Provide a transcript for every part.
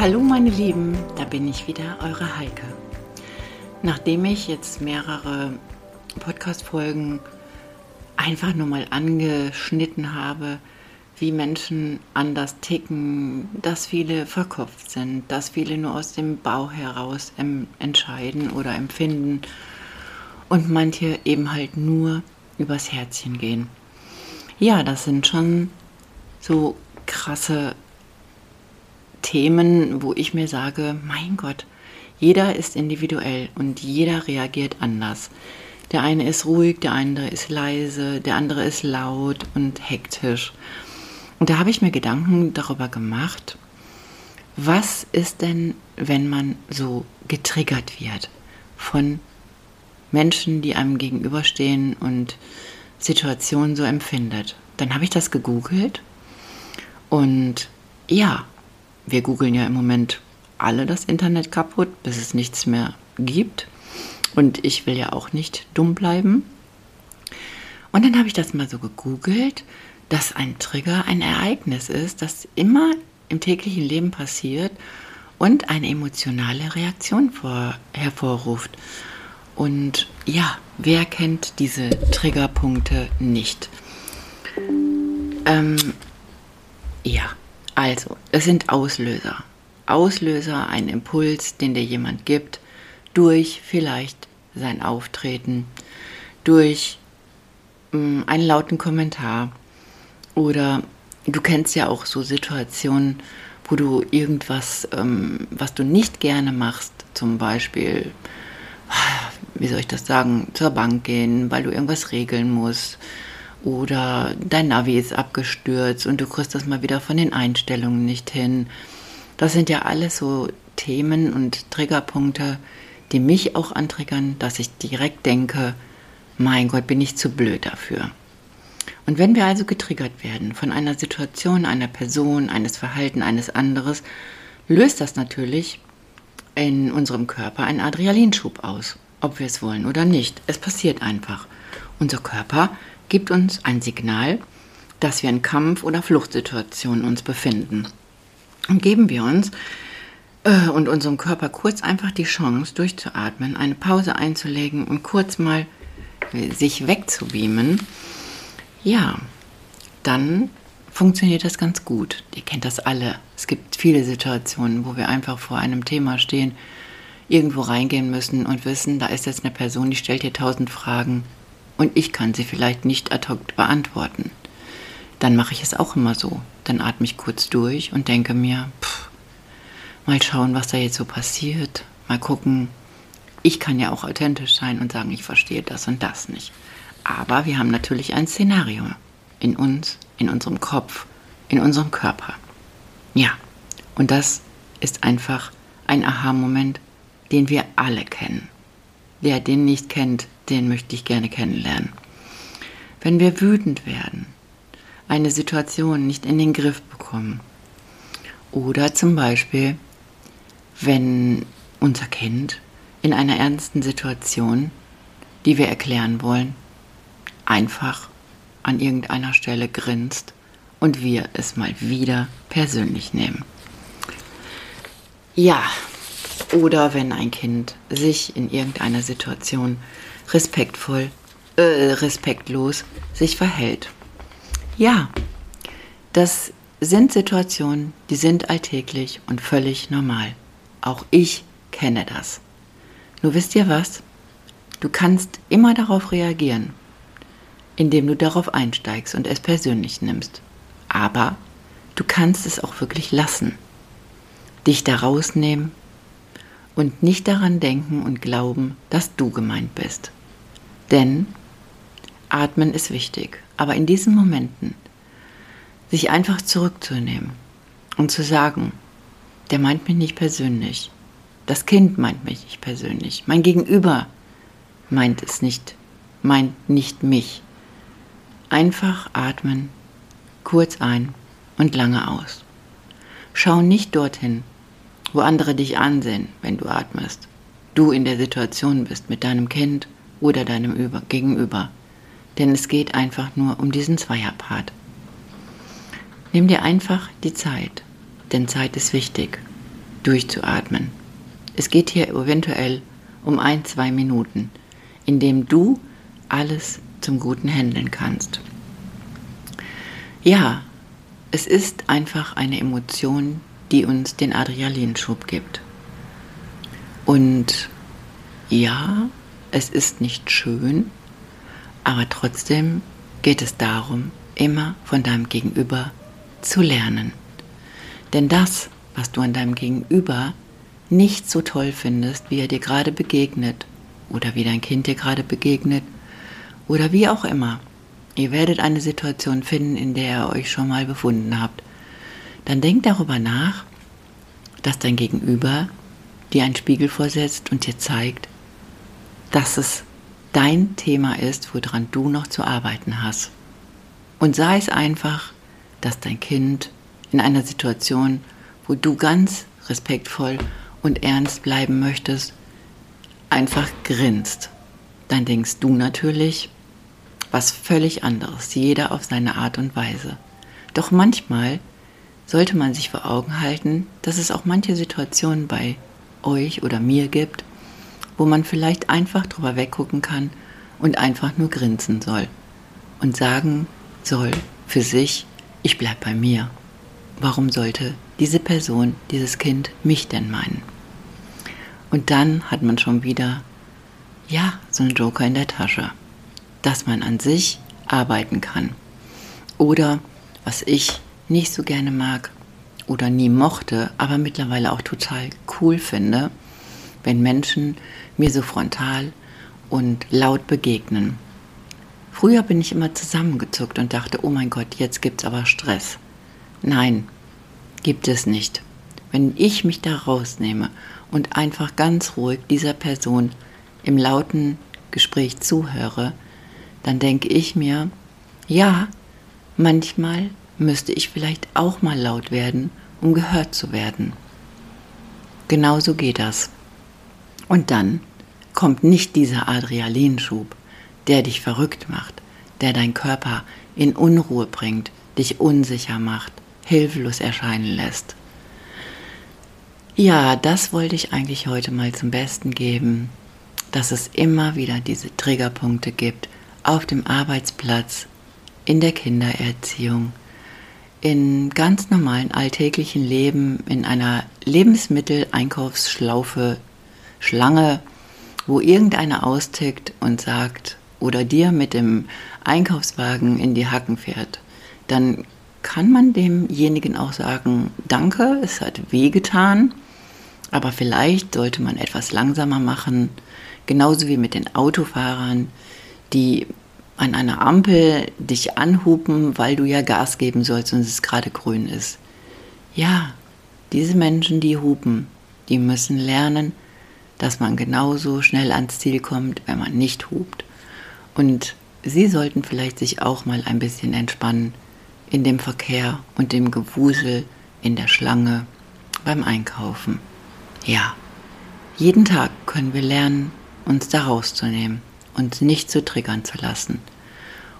Hallo meine Lieben, da bin ich wieder, eure Heike. Nachdem ich jetzt mehrere Podcast-Folgen einfach nur mal angeschnitten habe, wie Menschen anders ticken, dass viele verkopft sind, dass viele nur aus dem Bauch heraus entscheiden oder empfinden und manche eben halt nur übers Herzchen gehen. Ja, das sind schon so krasse Themen, wo ich mir sage, mein Gott, jeder ist individuell und jeder reagiert anders. Der eine ist ruhig, der andere ist leise, der andere ist laut und hektisch. Und da habe ich mir Gedanken darüber gemacht, was ist denn, wenn man so getriggert wird von Menschen, die einem gegenüberstehen und Situationen so empfindet. Dann habe ich das gegoogelt und ja, wir googeln ja im Moment alle das Internet kaputt, bis es nichts mehr gibt. Und ich will ja auch nicht dumm bleiben. Und dann habe ich das mal so gegoogelt, dass ein Trigger ein Ereignis ist, das immer im täglichen Leben passiert und eine emotionale Reaktion vor, hervorruft. Und ja, wer kennt diese Triggerpunkte nicht? Ähm, ja, also, es sind Auslöser. Auslöser, ein Impuls, den dir jemand gibt, durch vielleicht sein Auftreten, durch mh, mm, einen lauten Kommentar oder du kennst ja auch so Situationen, wo du irgendwas, ähm, was du nicht gerne machst, zum Beispiel, wie soll ich das sagen, zur Bank gehen, weil du irgendwas regeln musst oder dein Navi ist abgestürzt und du kriegst das mal wieder von den Einstellungen nicht hin. Das sind ja alles so Themen und Triggerpunkte, die mich auch antriggern, dass ich direkt denke, mein Gott, bin ich zu blöd dafür. Und wenn wir also getriggert werden von einer Situation, einer Person, eines Verhalten eines anderes, löst das natürlich in unserem Körper einen Adrenalinschub aus, ob wir es wollen oder nicht. Es passiert einfach. Unser Körper gibt uns ein Signal, dass wir in Kampf- oder Fluchtsituationen uns befinden. Und geben wir uns äh, und unserem Körper kurz einfach die Chance, durchzuatmen, eine Pause einzulegen und kurz mal äh, sich wegzubeamen, ja, dann funktioniert das ganz gut. Ihr kennt das alle. Es gibt viele Situationen, wo wir einfach vor einem Thema stehen, irgendwo reingehen müssen und wissen, da ist jetzt eine Person, die stellt dir tausend Fragen und ich kann sie vielleicht nicht ad hoc beantworten. Dann mache ich es auch immer so. Dann atme ich kurz durch und denke mir, pff, mal schauen, was da jetzt so passiert. Mal gucken. Ich kann ja auch authentisch sein und sagen, ich verstehe das und das nicht. Aber wir haben natürlich ein Szenario in uns, in unserem Kopf, in unserem Körper. Ja, und das ist einfach ein Aha-Moment, den wir alle kennen. Wer den nicht kennt, den möchte ich gerne kennenlernen. Wenn wir wütend werden, eine Situation nicht in den Griff bekommen oder zum Beispiel, wenn unser Kind in einer ernsten Situation, die wir erklären wollen, einfach an irgendeiner Stelle grinst und wir es mal wieder persönlich nehmen. Ja, oder wenn ein Kind sich in irgendeiner Situation respektvoll, äh, respektlos sich verhält. Ja, das sind Situationen, die sind alltäglich und völlig normal. Auch ich kenne das. Nur wisst ihr was? Du kannst immer darauf reagieren, indem du darauf einsteigst und es persönlich nimmst. Aber du kannst es auch wirklich lassen. Dich da rausnehmen und nicht daran denken und glauben, dass du gemeint bist. Denn atmen ist wichtig, aber in diesen Momenten sich einfach zurückzunehmen und zu sagen, der meint mich nicht persönlich. Das Kind meint mich nicht persönlich. Mein Gegenüber meint es nicht, meint nicht mich. Einfach atmen, kurz ein und lange aus. Schau nicht dorthin, wo andere dich ansehen, wenn du atmest. Du in der Situation bist mit deinem Kind oder deinem Gegenüber. Denn es geht einfach nur um diesen Zweierpart. Nimm dir einfach die Zeit, denn Zeit ist wichtig, durchzuatmen. Es geht hier eventuell um ein, zwei Minuten, in dem du alles zum Guten handeln kannst. Ja, es ist einfach eine Emotion, die uns den Adrenalinschub gibt. Und ja, es ist nicht schön, aber trotzdem geht es darum, immer von deinem Gegenüber zu lernen. Denn das, was du an deinem Gegenüber nicht so toll findest, wie er dir gerade begegnet oder wie dein Kind dir gerade begegnet oder wie auch immer. Ihr werdet eine Situation finden, in der ihr euch schon mal befunden habt. Dann denkt darüber nach, dass dein Gegenüber dir einen Spiegel vorsetzt und dir zeigt, dass es dein Thema ist, woran du noch zu arbeiten hast. Und sei es einfach, dass dein Kind in einer Situation, wo du ganz respektvoll und ernst bleiben möchtest, einfach grinst. Dann denkst du natürlich was völlig anderes, jeder auf seine Art und Weise. Doch manchmal sollte man sich vor Augen halten, dass es auch manche Situationen bei euch oder mir gibt, wo man vielleicht einfach drüber weggucken kann und einfach nur grinsen soll und sagen soll für sich, ich bleib bei mir. Warum sollte diese Person, dieses Kind mich denn meinen? Und dann hat man schon wieder, ja, so einen Joker in der Tasche, dass man an sich arbeiten kann. Oder, was ich nicht so gerne mag oder nie mochte, aber mittlerweile auch total cool finde, wenn Menschen mir so frontal und laut begegnen. Früher bin ich immer zusammengezuckt und dachte, oh mein Gott, jetzt gibt's aber Stress. Nein, gibt es nicht. Wenn ich mich da rausnehme und einfach ganz ruhig dieser Person im lauten Gespräch zuhöre, dann denke ich mir, ja, manchmal müsste ich vielleicht auch mal laut werden, um gehört zu werden. Genauso geht das. Und dann kommt nicht dieser Adrenalinschub, der dich verrückt macht, der dein Körper in Unruhe bringt, dich unsicher macht, hilflos erscheinen lässt. Ja, das wollte ich eigentlich heute mal zum Besten geben, dass es immer wieder diese Triggerpunkte gibt auf dem Arbeitsplatz, in der Kindererziehung, in ganz normalen alltäglichen Leben, in einer Lebensmitteleinkaufsschlaufe, Schlange, wo irgendeiner austickt und sagt oder dir mit dem Einkaufswagen in die Hacken fährt, dann kann man demjenigen auch sagen, danke, es hat wehgetan aber vielleicht sollte man etwas langsamer machen, genauso wie mit den Autofahrern, die an einer Ampel dich anhupen, weil du ja Gas geben sollst und es gerade grün ist. Ja, diese Menschen, die hupen, die müssen lernen, dass man genauso schnell ans Ziel kommt, wenn man nicht hupt. Und sie sollten vielleicht sich auch mal ein bisschen entspannen in dem Verkehr und dem Gewusel in der Schlange beim Einkaufen. Ja, jeden Tag können wir lernen, uns da rauszunehmen, uns nicht zu triggern zu lassen.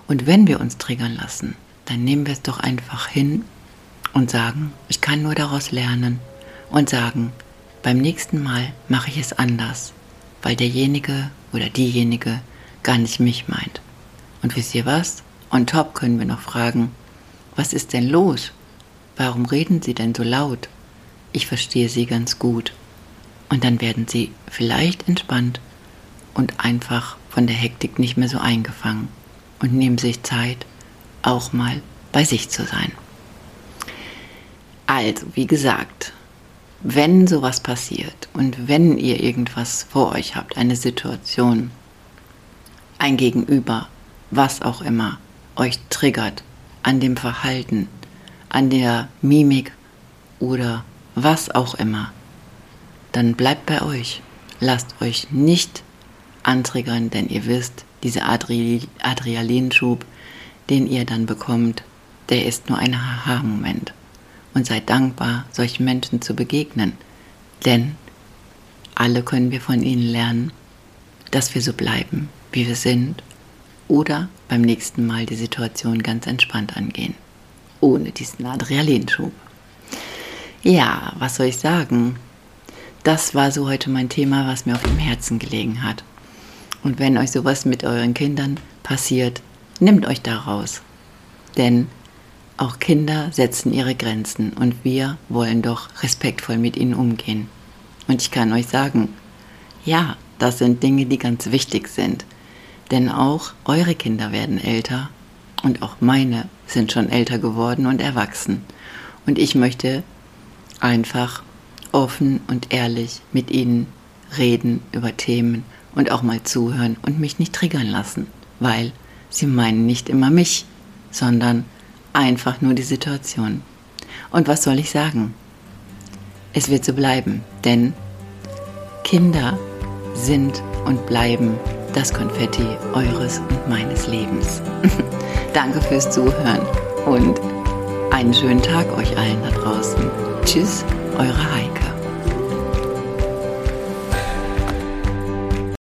Und wenn wir uns triggern lassen, dann nehmen wir es doch einfach hin und sagen, ich kann nur daraus lernen und sagen, beim nächsten Mal mache ich es anders, weil derjenige oder diejenige gar nicht mich meint. Und wisst ihr was? On top können wir noch fragen, was ist denn los? Warum reden Sie denn so laut? Ich verstehe Sie ganz gut. Und dann werden sie vielleicht entspannt und einfach von der Hektik nicht mehr so eingefangen und nehmen sich Zeit, auch mal bei sich zu sein. Also, wie gesagt, wenn sowas passiert und wenn ihr irgendwas vor euch habt, eine Situation, ein Gegenüber, was auch immer, euch triggert an dem Verhalten, an der Mimik oder was auch immer, dann bleibt bei euch. Lasst euch nicht antriggern, denn ihr wisst, dieser Adre Adrenalinschub, den ihr dann bekommt, der ist nur ein Haha-Moment. Und seid dankbar, solchen Menschen zu begegnen. Denn alle können wir von ihnen lernen, dass wir so bleiben, wie wir sind. Oder beim nächsten Mal die Situation ganz entspannt angehen. Ohne diesen Adrenalinschub. Ja, was soll ich sagen? Das war so heute mein Thema, was mir auf dem Herzen gelegen hat. Und wenn euch sowas mit euren Kindern passiert, nehmt euch da raus. Denn auch Kinder setzen ihre Grenzen und wir wollen doch respektvoll mit ihnen umgehen. Und ich kann euch sagen, ja, das sind Dinge, die ganz wichtig sind. Denn auch eure Kinder werden älter und auch meine sind schon älter geworden und erwachsen. Und ich möchte einfach offen und ehrlich mit ihnen reden über Themen und auch mal zuhören und mich nicht triggern lassen, weil sie meinen nicht immer mich, sondern einfach nur die Situation. Und was soll ich sagen? Es wird so bleiben, denn Kinder sind und bleiben das Konfetti eures und meines Lebens. Danke fürs Zuhören und einen schönen Tag euch allen da draußen. Tschüss, eure Heike.